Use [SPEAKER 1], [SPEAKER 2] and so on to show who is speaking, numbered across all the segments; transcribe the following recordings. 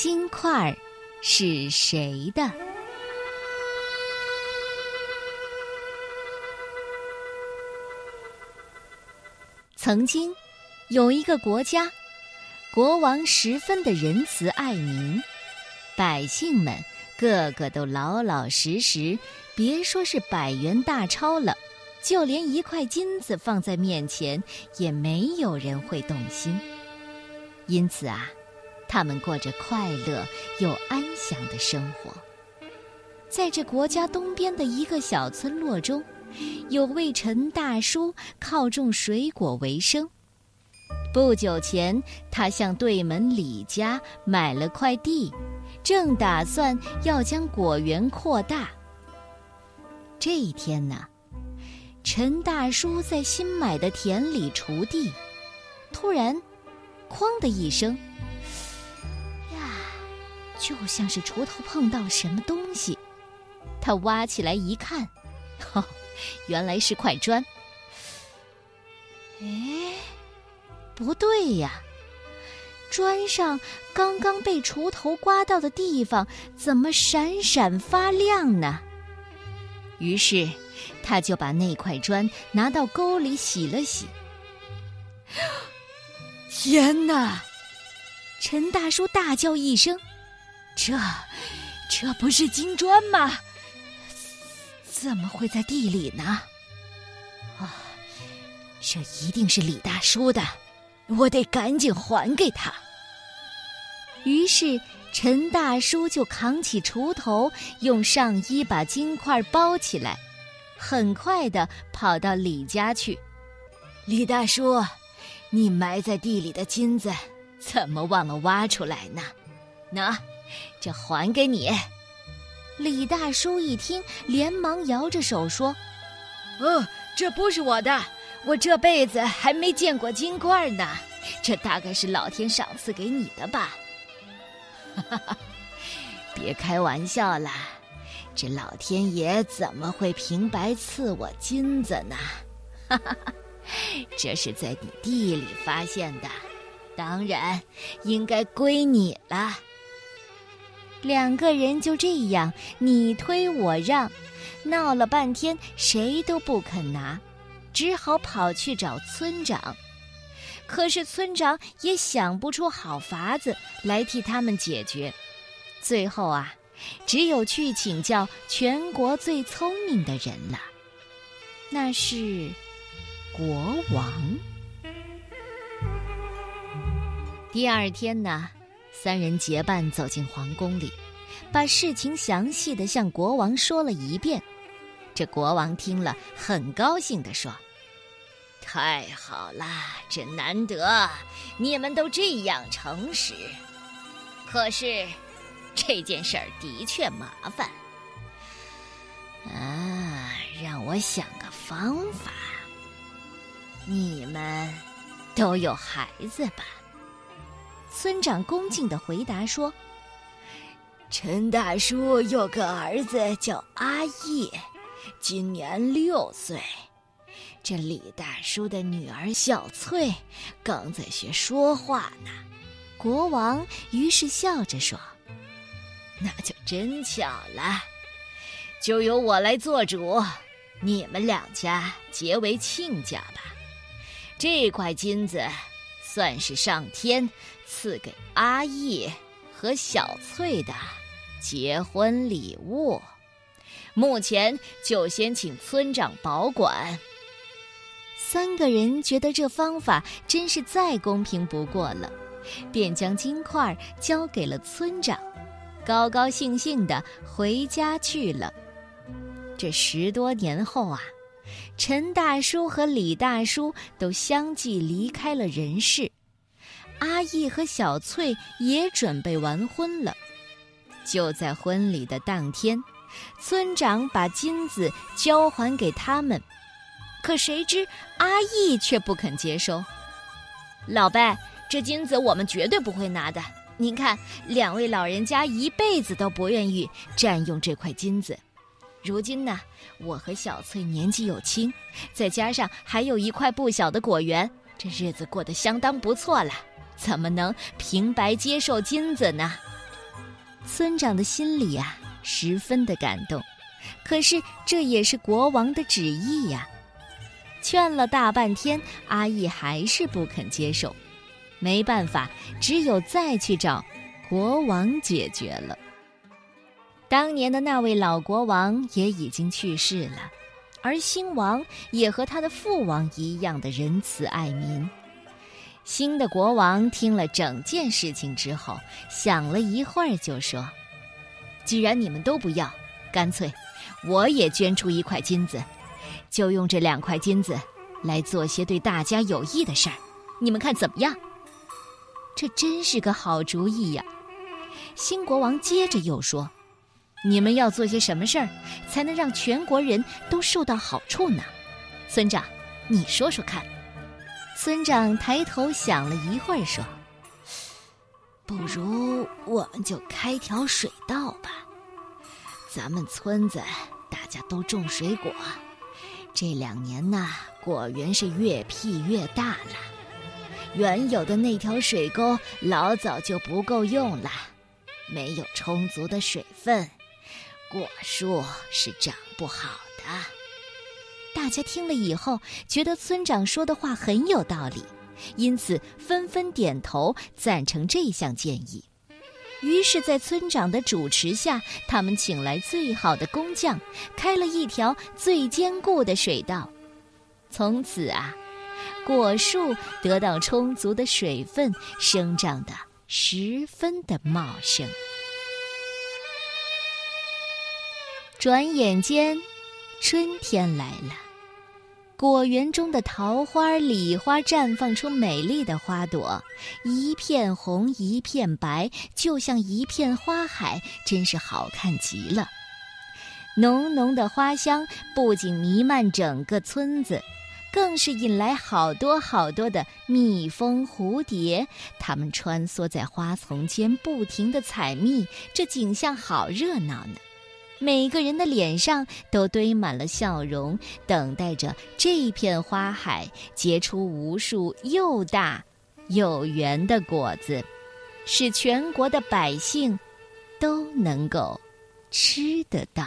[SPEAKER 1] 金块是谁的？曾经有一个国家，国王十分的仁慈爱民，百姓们个个都老老实实，别说是百元大钞了，就连一块金子放在面前，也没有人会动心。因此啊，他们过着快乐又安详的生活。在这国家东边的一个小村落中。有位陈大叔靠种水果为生。不久前，他向对门李家买了块地，正打算要将果园扩大。这一天呢，陈大叔在新买的田里锄地，突然，哐的一声，就像是锄头碰到了什么东西。他挖起来一看，哈。原来是块砖。哎，不对呀，砖上刚刚被锄头刮到的地方怎么闪闪发亮呢？于是，他就把那块砖拿到沟里洗了洗。天哪！陈大叔大叫一声：“这，这不是金砖吗？”怎么会在地里呢？啊，这一定是李大叔的，我得赶紧还给他。于是陈大叔就扛起锄头，用上衣把金块包起来，很快的跑到李家去。李大叔，你埋在地里的金子，怎么忘了挖出来呢？那，这还给你。李大叔一听，连忙摇着手说：“哦，这不是我的，我这辈子还没见过金块呢，这大概是老天赏赐给你的吧。”哈哈哈，别开玩笑了，这老天爷怎么会平白赐我金子呢？哈哈哈，这是在你地里发现的，当然应该归你了。两个人就这样你推我让，闹了半天，谁都不肯拿，只好跑去找村长。可是村长也想不出好法子来替他们解决，最后啊，只有去请教全国最聪明的人了，那是国王。第二天呢？三人结伴走进皇宫里，把事情详细的向国王说了一遍。这国王听了，很高兴的说：“太好了，真难得，你们都这样诚实。可是，这件事儿的确麻烦。啊，让我想个方法。你们都有孩子吧？”村长恭敬的回答说：“陈大叔有个儿子叫阿义，今年六岁。这李大叔的女儿小翠刚在学说话呢。”国王于是笑着说：“那就真巧了，就由我来做主，你们两家结为亲家吧。这块金子。”算是上天赐给阿义和小翠的结婚礼物，目前就先请村长保管。三个人觉得这方法真是再公平不过了，便将金块交给了村长，高高兴兴的回家去了。这十多年后啊。陈大叔和李大叔都相继离开了人世，阿义和小翠也准备完婚了。就在婚礼的当天，村长把金子交还给他们，可谁知阿义却不肯接收。老伯，这金子我们绝对不会拿的。您看，两位老人家一辈子都不愿意占用这块金子。如今呢，我和小翠年纪又轻，再加上还有一块不小的果园，这日子过得相当不错了，怎么能平白接受金子呢？村长的心里呀，十分的感动。可是这也是国王的旨意呀，劝了大半天，阿义还是不肯接受。没办法，只有再去找国王解决了。当年的那位老国王也已经去世了，而新王也和他的父王一样的仁慈爱民。新的国王听了整件事情之后，想了一会儿，就说：“既然你们都不要，干脆我也捐出一块金子，就用这两块金子来做些对大家有益的事儿，你们看怎么样？”这真是个好主意呀！新国王接着又说：“你们要做些什么事儿，才能让全国人都受到好处呢？”村长，你说说看。村长抬头想了一会儿，说：“不如我们就开条水道吧。咱们村子大家都种水果，这两年呢，果园是越辟越大了。原有的那条水沟老早就不够用了，没有充足的水分，果树是长不好的。”大家听了以后，觉得村长说的话很有道理，因此纷纷点头赞成这项建议。于是，在村长的主持下，他们请来最好的工匠，开了一条最坚固的水道。从此啊，果树得到充足的水分，生长得十分的茂盛。转眼间，春天来了。果园中的桃花、李花绽放出美丽的花朵，一片红，一片白，就像一片花海，真是好看极了。浓浓的花香不仅弥漫整个村子，更是引来好多好多的蜜蜂、蝴蝶，它们穿梭在花丛间，不停的采蜜，这景象好热闹呢。每个人的脸上都堆满了笑容，等待着这片花海结出无数又大又圆的果子，使全国的百姓都能够吃得到。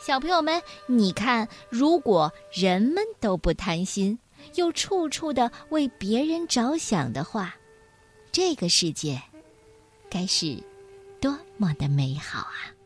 [SPEAKER 1] 小朋友们，你看，如果人们都不贪心，又处处的为别人着想的话，这个世界该是……么的美好啊！